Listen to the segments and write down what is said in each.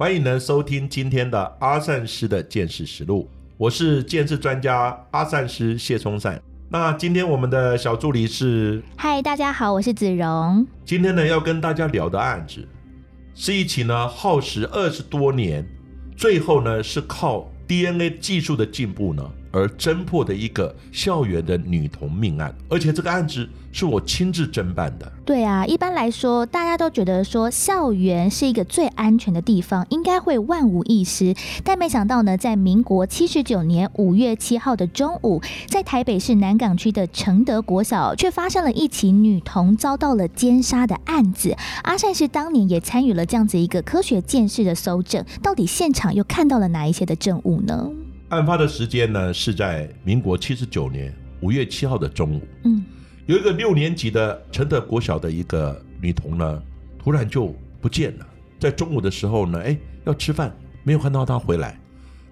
欢迎呢收听今天的阿善师的见识实录。我是见识专家阿善师谢松善。那今天我们的小助理是，嗨，大家好，我是子荣。今天呢要跟大家聊的案子，是一起呢耗时二十多年，最后呢是靠 DNA 技术的进步呢而侦破的一个校园的女童命案，而且这个案子是我亲自侦办的。对啊，一般来说，大家都觉得说校园是一个最安全的地方，应该会万无一失。但没想到呢，在民国七十九年五月七号的中午，在台北市南港区的承德国小，却发生了一起女童遭到了奸杀的案子。阿善是当年也参与了这样子一个科学见识的搜证，到底现场又看到了哪一些的证物呢？案发的时间呢是在民国七十九年五月七号的中午。嗯，有一个六年级的承德国小的一个女童呢，突然就不见了。在中午的时候呢，哎，要吃饭，没有看到她回来。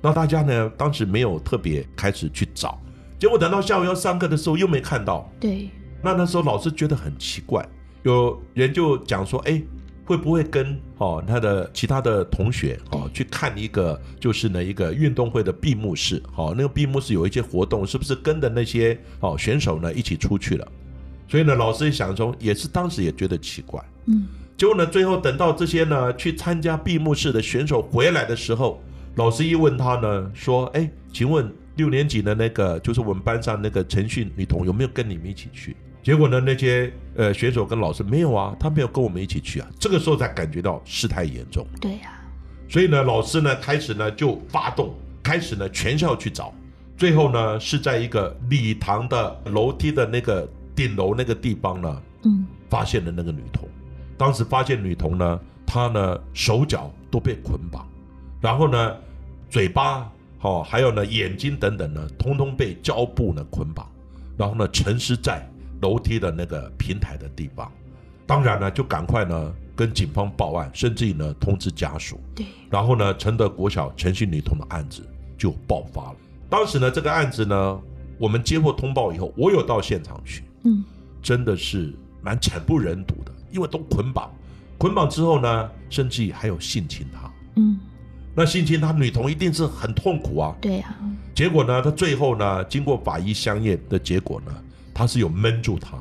那大家呢，当时没有特别开始去找，结果等到下午要上课的时候又没看到。对，那那时候老师觉得很奇怪，有人就讲说，哎。会不会跟哦他的其他的同学哦去看一个就是呢一个运动会的闭幕式？哦，那个闭幕式有一些活动，是不是跟着那些哦选手呢一起出去了？所以呢，老师想说，也是当时也觉得奇怪。嗯，结果呢，最后等到这些呢去参加闭幕式的选手回来的时候，老师一问他呢，说：“哎，请问六年级的那个就是我们班上那个陈旭女童有没有跟你们一起去？”结果呢？那些呃选手跟老师没有啊，他没有跟我们一起去啊。这个时候才感觉到事态严重。对呀。所以呢，老师呢开始呢就发动，开始呢全校去找。最后呢是在一个礼堂的楼梯的那个顶楼那个地方呢，嗯，发现了那个女童。当时发现女童呢，她呢手脚都被捆绑，然后呢嘴巴好，还有呢眼睛等等呢，通通被胶布呢捆绑，然后呢沉尸在。楼梯的那个平台的地方，当然呢，就赶快呢跟警方报案，甚至于呢通知家属。对，然后呢，承德国小陈姓女童的案子就爆发了。当时呢，这个案子呢，我们接获通报以后，我有到现场去，嗯，真的是蛮惨不忍睹的，因为都捆绑，捆绑之后呢，甚至于还有性侵她，嗯，那性侵她女童一定是很痛苦啊，对呀，结果呢，她最后呢，经过法医相验的结果呢。他是有闷住他，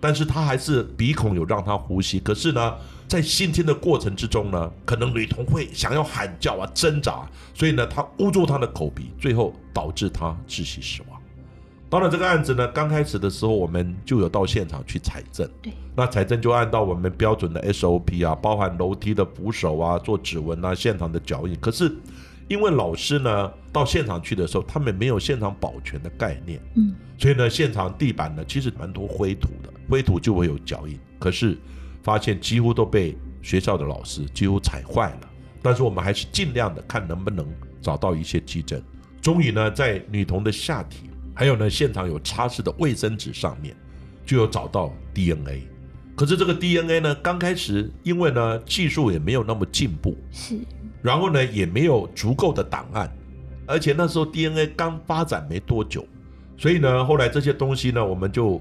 但是他还是鼻孔有让他呼吸。可是呢，在性侵的过程之中呢，可能女童会想要喊叫啊、挣扎，所以呢，他捂住他的口鼻，最后导致他窒息死亡。当然，这个案子呢，刚开始的时候，我们就有到现场去采证。对，那采证就按照我们标准的 SOP 啊，包含楼梯的扶手啊、做指纹啊、现场的脚印。可是。因为老师呢到现场去的时候，他们没有现场保全的概念，嗯，所以呢，现场地板呢其实蛮多灰土的，灰土就会有脚印。可是发现几乎都被学校的老师几乎踩坏了。但是我们还是尽量的看能不能找到一些基证。终于呢，在女童的下体，还有呢现场有擦拭的卫生纸上面，就有找到 DNA。可是这个 DNA 呢，刚开始因为呢技术也没有那么进步，是。然后呢，也没有足够的档案，而且那时候 DNA 刚发展没多久，所以呢，后来这些东西呢，我们就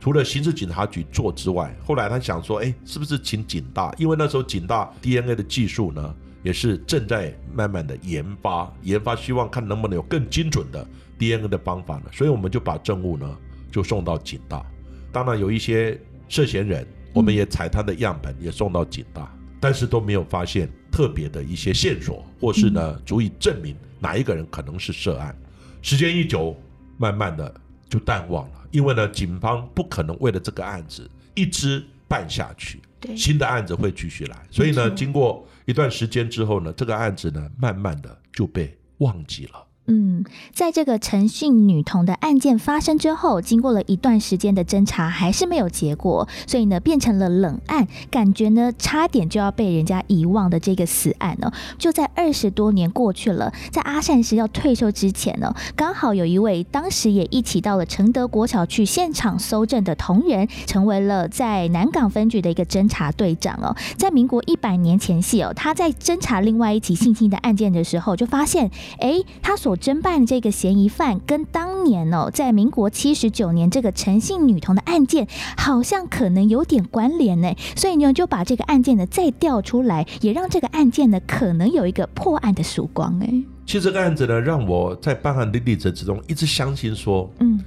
除了刑事警察局做之外，后来他想说，哎，是不是请警大？因为那时候警大 DNA 的技术呢，也是正在慢慢的研发，研发希望看能不能有更精准的 DNA 的方法呢。所以我们就把证物呢，就送到警大。当然有一些涉嫌人，我们也采他的样本，也送到警大，但是都没有发现。特别的一些线索，或是呢，足以证明哪一个人可能是涉案。时间一久，慢慢的就淡忘了，因为呢，警方不可能为了这个案子一直办下去，新的案子会继续来。所以呢，经过一段时间之后呢，这个案子呢，慢慢的就被忘记了。嗯，在这个陈姓女童的案件发生之后，经过了一段时间的侦查，还是没有结果，所以呢，变成了冷案，感觉呢，差点就要被人家遗忘的这个死案呢，就在二十多年过去了，在阿善师要退休之前呢，刚好有一位当时也一起到了承德国桥去现场搜证的同仁，成为了在南港分局的一个侦查队长哦，在民国一百年前夕哦，他在侦查另外一起性侵的案件的时候，就发现，哎，他所侦办这个嫌疑犯跟当年哦，在民国七十九年这个陈姓女童的案件，好像可能有点关联呢，所以呢就把这个案件呢再调出来，也让这个案件呢可能有一个破案的曙光哎。其实这个案子呢，让我在办案的历程之中一直相信说，嗯，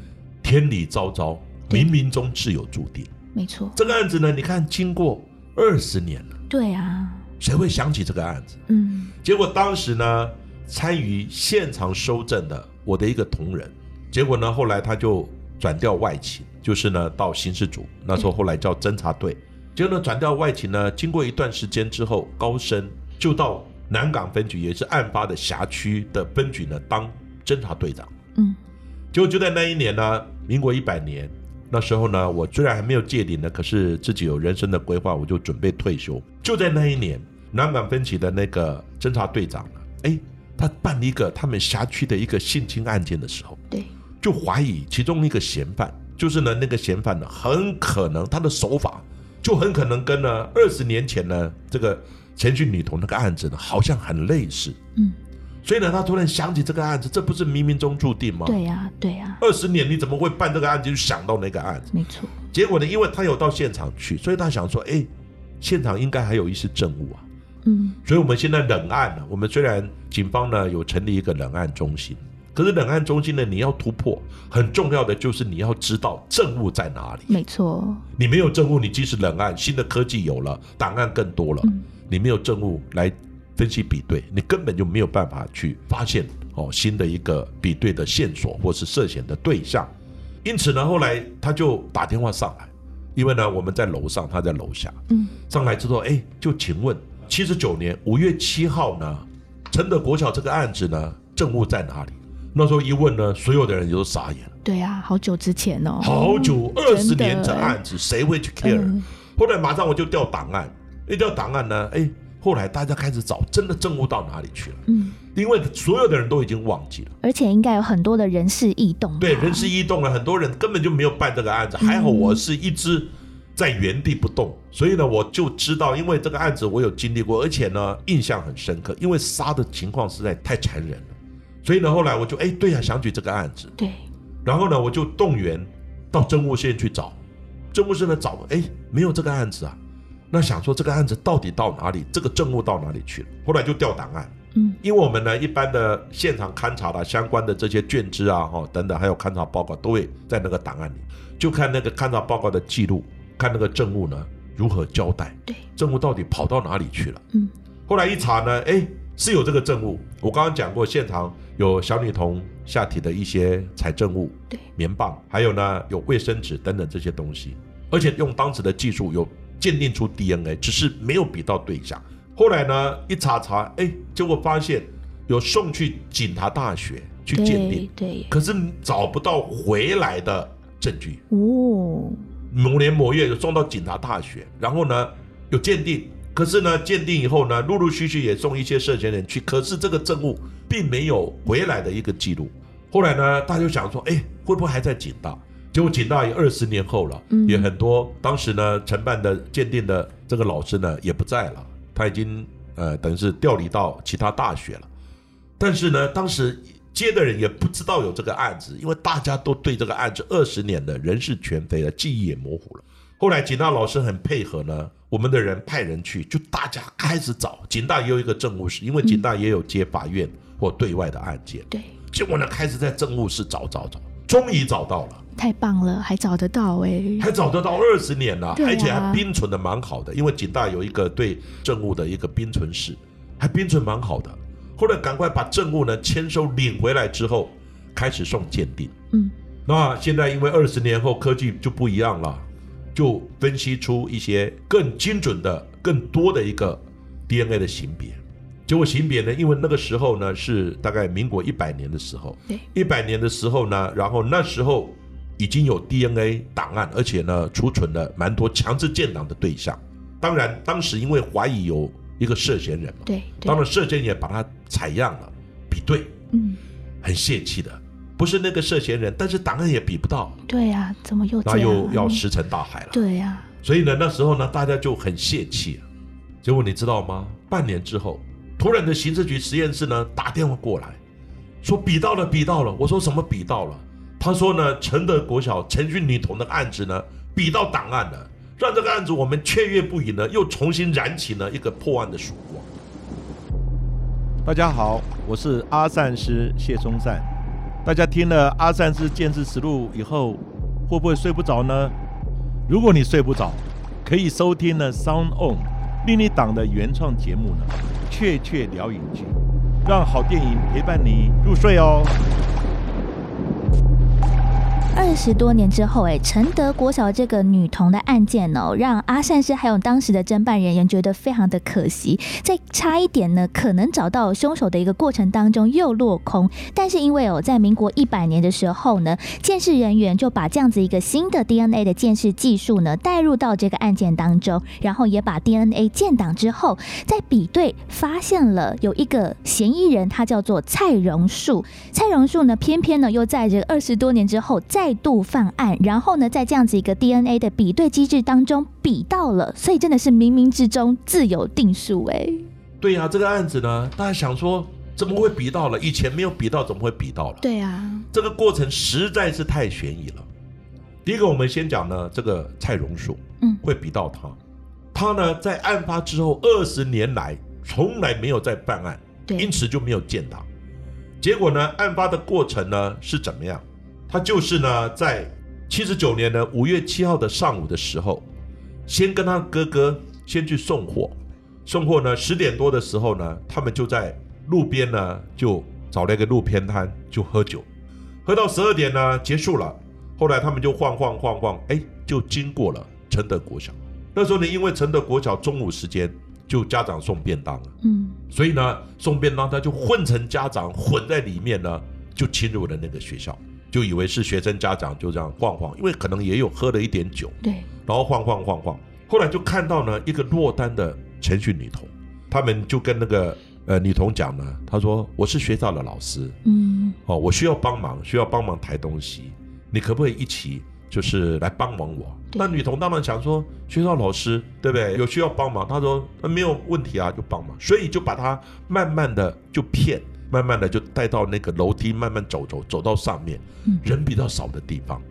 天理昭昭，冥冥中自有注定。没错，这个案子呢，你看经过二十年了，对啊，谁会想起这个案子？嗯。结果当时呢，参与现场收证的我的一个同仁，结果呢，后来他就转调外勤，就是呢到刑事组，那时候后来叫侦查队。结果呢转调外勤呢，经过一段时间之后，高升就到南港分局，也是案发的辖区的分局呢当侦查队长。嗯结果就在那一年呢，民国一百年，那时候呢，我虽然还没有届龄呢，可是自己有人生的规划，我就准备退休。就在那一年，南港分局的那个侦查队长呢，哎，他办一个他们辖区的一个性侵案件的时候，对，就怀疑其中一个嫌犯，就是呢那个嫌犯呢，很可能他的手法就很可能跟呢二十年前呢这个前去女童那个案子呢，好像很类似。嗯，所以呢，他突然想起这个案子，这不是冥冥中注定吗？对呀对呀，二十年你怎么会办这个案子就想到那个案子？没错，结果呢，因为他有到现场去，所以他想说，哎，现场应该还有一些证物啊。嗯所以我们现在冷案呢，我们虽然警方呢有成立一个冷案中心，可是冷案中心呢，你要突破，很重要的就是你要知道证物在哪里。没错，你没有证物，你即使冷案，新的科技有了，档案更多了，嗯你没有证物来分析比对，你根本就没有办法去发现哦新的一个比对的线索或是涉嫌的对象。因此呢，后来他就打电话上来，因为呢我们在楼上，他在楼下。嗯上来之后，哎，就请问七十九年五月七号呢，承德国小这个案子呢，证物在哪里？那时候一问呢，所有的人也都傻眼了。对啊，好久之前哦，好久，二十年的案子，谁会去 care？、嗯后来马上我就调档案，一调档案呢，哎，后来大家开始找，真的证物到哪里去了？嗯，因为所有的人都已经忘记了，而且应该有很多的人事异动吧，对，人事异动了，很多人根本就没有办这个案子。还好我是一直在原地不动，所以呢，我就知道，因为这个案子我有经历过，而且呢，印象很深刻，因为杀的情况实在太残忍了。所以呢，后来我就哎，对呀、想起这个案子，对，然后呢，我就动员到政务县去找，政务室呢找，哎，没有这个案子啊。那想说这个案子到底到哪里？这个证物到哪里去了？后来就调档案，嗯因为我们呢一般的现场勘查的相关的这些卷资啊，哈等等，还有勘查报告都会在那个档案里，就看那个勘查报告的记录，看那个证物呢如何交代，对，证物到底跑到哪里去了？嗯后来一查呢，哎，是有这个证物。我刚刚讲过，现场有小女童下体的一些采证物，对，棉棒，还有呢有卫生纸等等这些东西，而且用当时的技术有鉴定出 DNA，只是没有比到对象。后来呢一查查，哎，结果发现有送去警察大学去鉴定对，对，可是找不到回来的证据。哦，某年某月有送到警察大学，然后呢有鉴定，可是呢鉴定以后呢，陆陆续续也送一些涉嫌人去，可是这个证物并没有回来的一个记录。后来呢，大家就想说，哎，会不会还在警大？结果警大也二十年后了，嗯也很多当时呢承办的鉴定的这个老师呢也不在了，他已经呃等于是调离到其他大学了。但是呢，当时接的人也不知道有这个案子，因为大家都对这个案子二十年的人事全非了，记忆也模糊了。后来警大老师很配合呢，我们的人派人去，就大家开始找。警大也有一个政务室，因为警大也有接法院或对外的案件。对，结果呢，开始在政务室找找找，终于找到了，太棒了，还找得到哎，还找得到二十年了，啊而且还冰存的蛮好的，因为警大有一个对政务的一个冰存室，还冰存蛮好的。后来赶快把证物呢签收领回来之后，开始送鉴定。嗯，那现在因为二十年后科技就不一样了，就分析出一些更精准的、更多的一个 DNA 的型别。结果型别呢，因为那个时候呢是大概民国一百年的时候，对，一百年的时候呢，然后那时候已经有 DNA 档案，而且呢储存了蛮多强制建档的对象。当然，当时因为怀疑有一个涉嫌人嘛，对，当然涉嫌人也把他采样了，比对，嗯，很泄气的，不是那个涉嫌人，但是档案也比不到，对呀，怎么又这那？又要石沉大海了。对呀，所以呢，那时候呢，大家就很泄气。结果你知道吗？半年之后，突然的刑事局实验室呢打电话过来，说比到了，比到了。我说什么比到了？他说呢，承德国小陈俊女童的案子呢，比到档案了，让这个案子我们雀跃不已呢，又重新燃起了一个破案的曙光。大家好，我是阿善师谢松善。大家听了阿善师见识实录以后，会不会睡不着呢？如果你睡不着，可以收听呢 Sound On 另一档的原创节目呢，雀雀聊影剧，让好电影陪伴你入睡哦。二十多年之后，哎，承德国小这个女童的案件哦，让阿善师还有当时的侦办人员觉得非常的可惜，在差一点呢，可能找到凶手的一个过程当中又落空。但是因为哦，在民国一百年的时候呢，鉴识人员就把这样子一个新的 DNA 的鉴识技术呢带入到这个案件当中，然后也把 DNA 建档之后，在比对发现了有一个嫌疑人，他叫做蔡荣树。蔡荣树呢，偏偏呢又在这二十多年之后再度犯案，然后呢，在这样子一个 DNA 的比对机制当中比到了，所以真的是冥冥之中自有定数哎。对呀、这个案子呢，大家想说怎么会比到了？以前没有比到，怎么会比到了？对啊，这个过程实在是太悬疑了。第一个，我们先讲呢，这个蔡荣树，嗯会比到他，他呢在案发之后二十年来从来没有在办案，因，此就没有见他。结果呢，案发的过程呢是怎么样？他就是呢在七十九年的五月七号的上午的时候，先跟他哥哥先去送货，送货呢十点多的时候呢，他们就在路边呢就找了一个路边摊就喝酒，喝到十二点呢结束了。后来他们就晃晃晃晃，哎，就经过了承德国小。那时候呢，因为承德国小中午时间就家长送便当了。嗯，所以呢，送便当他就混成家长混在里面呢，就侵入了那个学校，就以为是学生家长，就这样晃晃，因为可能也有喝了一点酒，对，然后晃晃晃晃，后来就看到呢一个落单的程序女童，他们就跟那个呃女童讲呢，她说我是学校的老师，嗯，哦，我需要帮忙，需要帮忙抬东西，你可不可以一起就是来帮忙我？那女童当然想说，学校老师对不对？有需要帮忙，她说那没有问题啊，就帮忙，所以就把她慢慢的就骗，慢慢的就带到那个楼梯，慢慢走走走到上面嗯，人比较少的地方，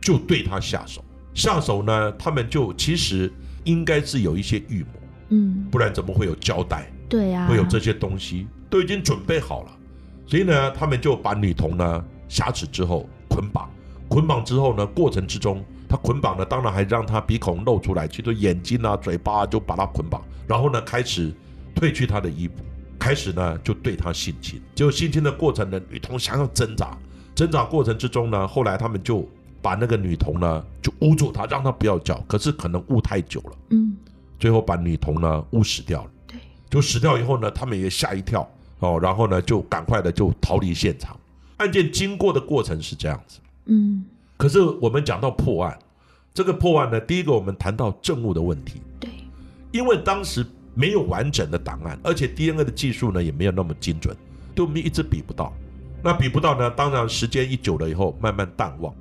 就对他下手。下手呢，他们就其实应该是有一些预谋，嗯，不然怎么会有胶带？对啊，会有这些东西都已经准备好了，所以呢，他们就把女童呢挟持之后捆绑，捆绑之后呢，过程之中，他捆绑呢，当然还让他鼻孔露出来，其实眼睛啊、嘴巴啊就把他捆绑，然后呢，开始褪去他的衣服，开始呢就对他性侵。结果性侵的过程呢，女童想要挣扎，挣扎过程之中呢，后来他们就把那个女童呢就捂住她，让她不要叫，可是可能捂太久了，嗯，最后把女童呢捂死掉了。对，就死掉以后呢，他们也吓一跳。哦，然后呢就赶快的就逃离现场。案件经过的过程是这样子，嗯，可是我们讲到破案，这个破案呢，第一个我们谈到证物的问题，对，因为当时没有完整的档案，而且 DNA 的技术呢也没有那么精准，对我们一直比不到。那比不到呢，当然时间一久了以后慢慢淡忘。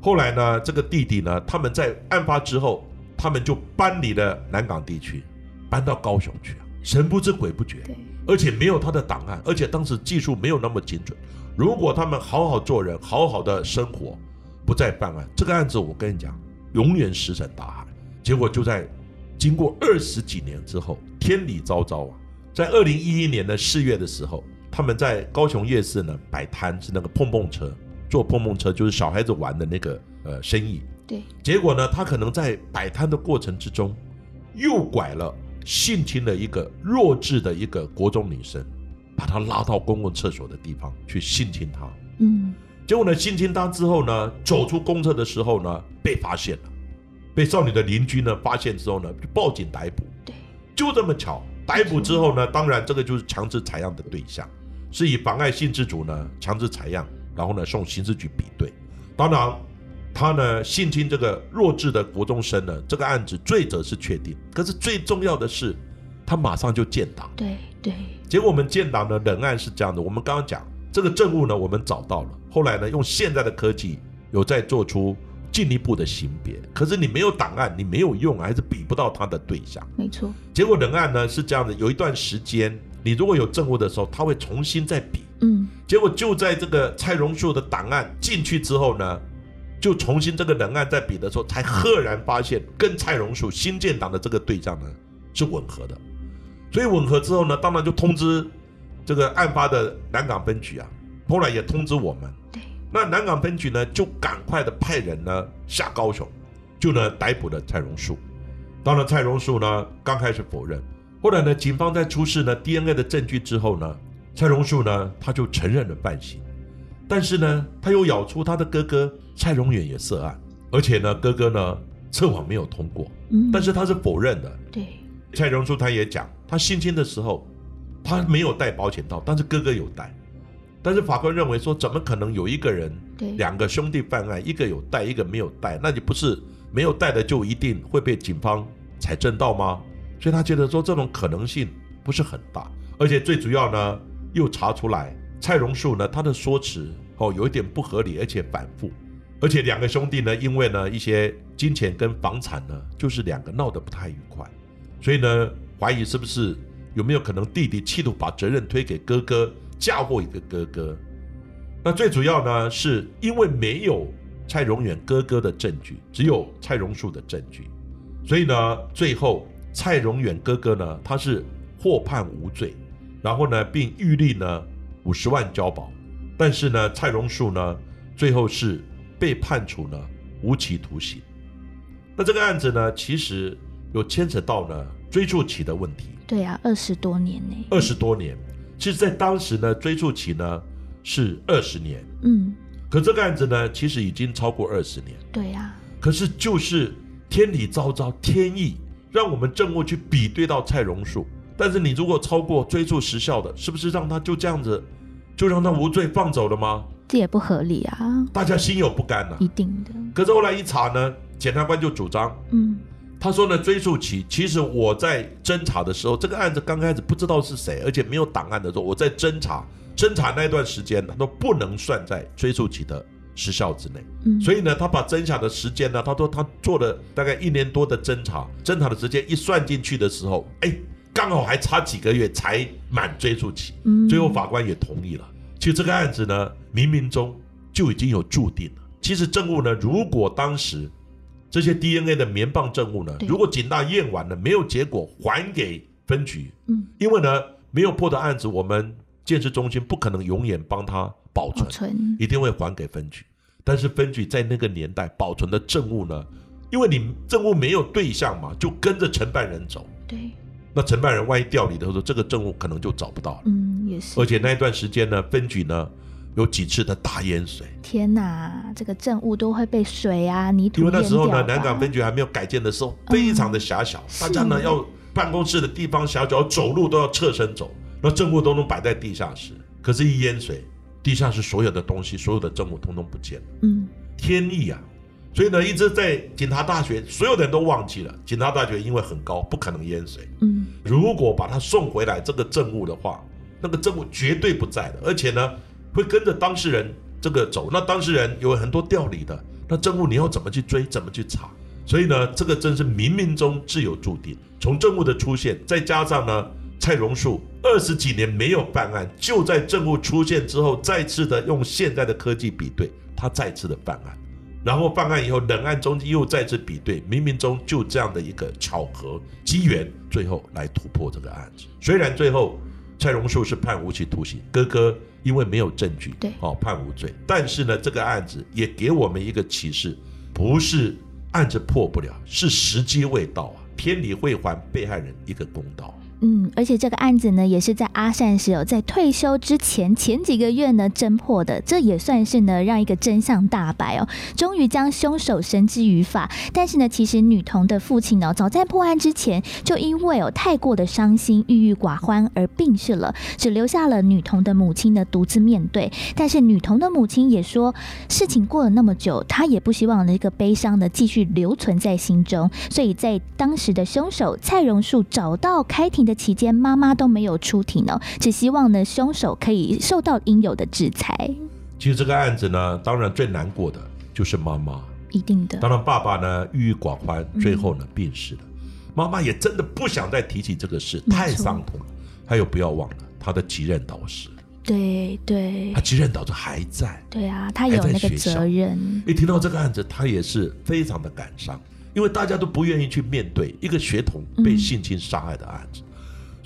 后来呢，这个弟弟呢，他们在案发之后，他们就搬离了南港地区，搬到高雄去啊，神不知鬼不觉。而且没有他的档案，而且当时技术没有那么精准。如果他们好好做人，好好的生活，不再办案，这个案子我跟你讲，永远石沉大海。结果就在经过二十几年之后，天理昭昭啊，在二零一一年的四月的时候，他们在高雄夜市呢摆摊，是那个碰碰车，坐碰碰车就是小孩子玩的那个呃生意。对，结果呢，他可能在摆摊的过程之中，诱拐了、性侵了一个弱智的一个国中女生，把她拉到公共厕所的地方去性侵她。嗯，结果呢，性侵她之后呢，走出公厕的时候呢，被发现了，被少女的邻居呢发现之后呢，就报警逮捕。就这么巧，逮捕之后呢，当然这个就是强制采样的对象，是以妨碍性自主呢强制采样，然后呢送刑事局比对。当然，他呢性侵这个弱智的国中生呢，这个案子罪责是确定，可是最重要的是，他马上就建档。对对，结果我们建档的人案是这样的，我们刚刚讲这个证物呢，我们找到了，后来呢用现在的科技有在做出进一步的刑别，可是你没有档案，你没有用，还是比不到他的对象。没错，结果人案呢是这样的，有一段时间你如果有证物的时候，他会重新再比，嗯，结果就在这个蔡荣树的档案进去之后呢，就重新这个人案在比的时候，才赫然发现跟蔡荣树新建档的这个对象呢是吻合的，所以吻合之后呢，当然就通知这个案发的南港分局啊，后来也通知我们，对，那南港分局呢就赶快的派人呢下高雄，就呢逮捕了蔡荣树。当然，蔡荣树呢刚开始否认，后来呢，警方在出示呢 DNA 的证据之后呢，蔡荣树呢他就承认了犯行，但是呢，他又咬出他的哥哥蔡荣远也涉案，而且呢，哥哥呢测谎没有通过，嗯，但是他是否认的。对，蔡荣树他也讲，他性侵的时候他没有带保险套，但是哥哥有带。但是法官认为说，怎么可能有一个人对，两个兄弟犯案，一个有带，一个没有带，那你不是没有带的就一定会被警方采证到吗？所以他觉得说这种可能性不是很大，而且最主要呢，又查出来蔡荣树呢他的说辞哦有一点不合理，而且反复，而且两个兄弟呢因为呢一些金钱跟房产呢，就是两个闹得不太愉快，所以呢怀疑是不是有没有可能弟弟企图把责任推给哥哥，嫁祸一个哥哥。那最主要呢，是因为没有蔡荣远哥哥的证据，只有蔡荣树的证据，所以呢，最后蔡荣远哥哥呢，他是获判无罪，然后呢，并预立呢五十万交保，但是呢，蔡荣树呢，最后是被判处呢无期徒刑。那这个案子呢，其实有牵扯到呢追诉期的问题，对啊，二十多年呢，二十多年，其实在当时呢，追诉期呢是二十年。嗯，可这个案子呢，其实已经超过二十年，对啊，可是就是天理昭昭，天意让我们政务去比对到蔡荣树，但是你如果超过追诉时效的，是不是让他就这样子，就让他无罪放走了吗？这也不合理啊，大家心有不甘呐、一定的，可是后来一查呢，检察官就主张，嗯，他说呢，追诉期其实我在侦查的时候，这个案子刚开始不知道是谁，而且没有档案的时候，我在侦查，侦查那段时间呢，都不能算在追诉期的时效之内。嗯，所以呢，他把侦查的时间呢，他说他做了大概一年多的侦查，侦查的时间一算进去的时候，哎，刚好还差几个月才满追诉期。嗯最后法官也同意了。其实这个案子呢，冥冥中就已经有注定了。其实证物呢，如果当时这些 DNA 的棉棒证物呢，如果警大验完了没有结果，还给分局，嗯，因为呢没有破的案子，我们建设中心不可能永远帮他保存，一定会还给分局。但是分局在那个年代保存的证物呢，因为你证物没有对象嘛，就跟着承办人走。对，那承办人万一调离的时候，这个证物可能就找不到了。嗯，也是而，且那一段时间呢，分局呢有几次的大淹水，天哪，这个证物都会被水啊、泥土因为那时候呢，南港分局还没有改建的时候，非常的狭小，是大家呢要办公室的地方狭小，走路都要侧身走，那证物都能摆在地下室。可是，一淹水，地下室所有的东西，所有的证物通通不见了，嗯，天意啊！所以呢，一直在警察大学，所有的人都忘记了，警察大学因为很高，不可能淹水。嗯，如果把它送回来这个证物的话，那个证物绝对不在的，而且呢会跟着当事人这个走。那当事人有很多调离的，那证物你要怎么去追，怎么去查？所以呢，这个真是冥冥中自有注定。从证物的出现，再加上呢蔡荣树二十几年没有办案，就在证物出现之后，再次的用现在的科技比对，他再次的办案。然后办案以后，冷案中又再次比对，冥冥中就这样的一个巧合机缘，最后来突破这个案子。虽然最后蔡荣树是判无期徒刑，哥哥因为没有证据，对哦判无罪，但是呢，这个案子也给我们一个启示，不是案子破不了，是时机未到啊，天理会还被害人一个公道。嗯，而且这个案子呢，也是在阿善师哦，在退休之前前几个月呢侦破的，这也算是呢让一个真相大白哦，终于将凶手绳之于法。但是呢，其实女童的父亲呢，早在破案之前就因为哦太过的伤心、郁郁寡欢而病逝了，只留下了女童的母亲呢独自面对。但是女童的母亲也说，事情过了那么久，她也不希望那个悲伤呢继续留存在心中，所以在当时的凶手蔡荣树找到开庭。的期间，妈妈都没有出庭呢，只希望呢凶手可以受到应有的制裁。其实这个案子呢，当然最难过的就是妈妈，一定的。当然爸爸呢郁郁寡欢，最后呢病逝了。妈妈也真的不想再提起这个事，太伤痛了。还有不要忘了他的继任导师，对对，他继任导师还在，对啊，他有那个责任。一听到这个案子，他也是非常的感伤，因为大家都不愿意去面对一个学童被性侵杀害的案子。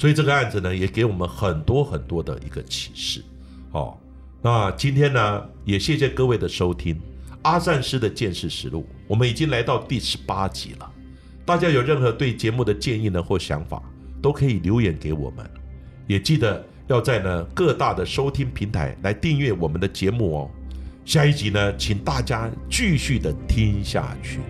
所以这个案子呢，也给我们很多很多的一个启示。好，那今天呢，也谢谢各位的收听《阿善师的见识实录》，我们已经来到第十八集了。大家有任何对节目的建议呢或想法，都可以留言给我们。也记得要在呢各大的收听平台来订阅我们的节目哦。下一集呢，请大家继续的听下去。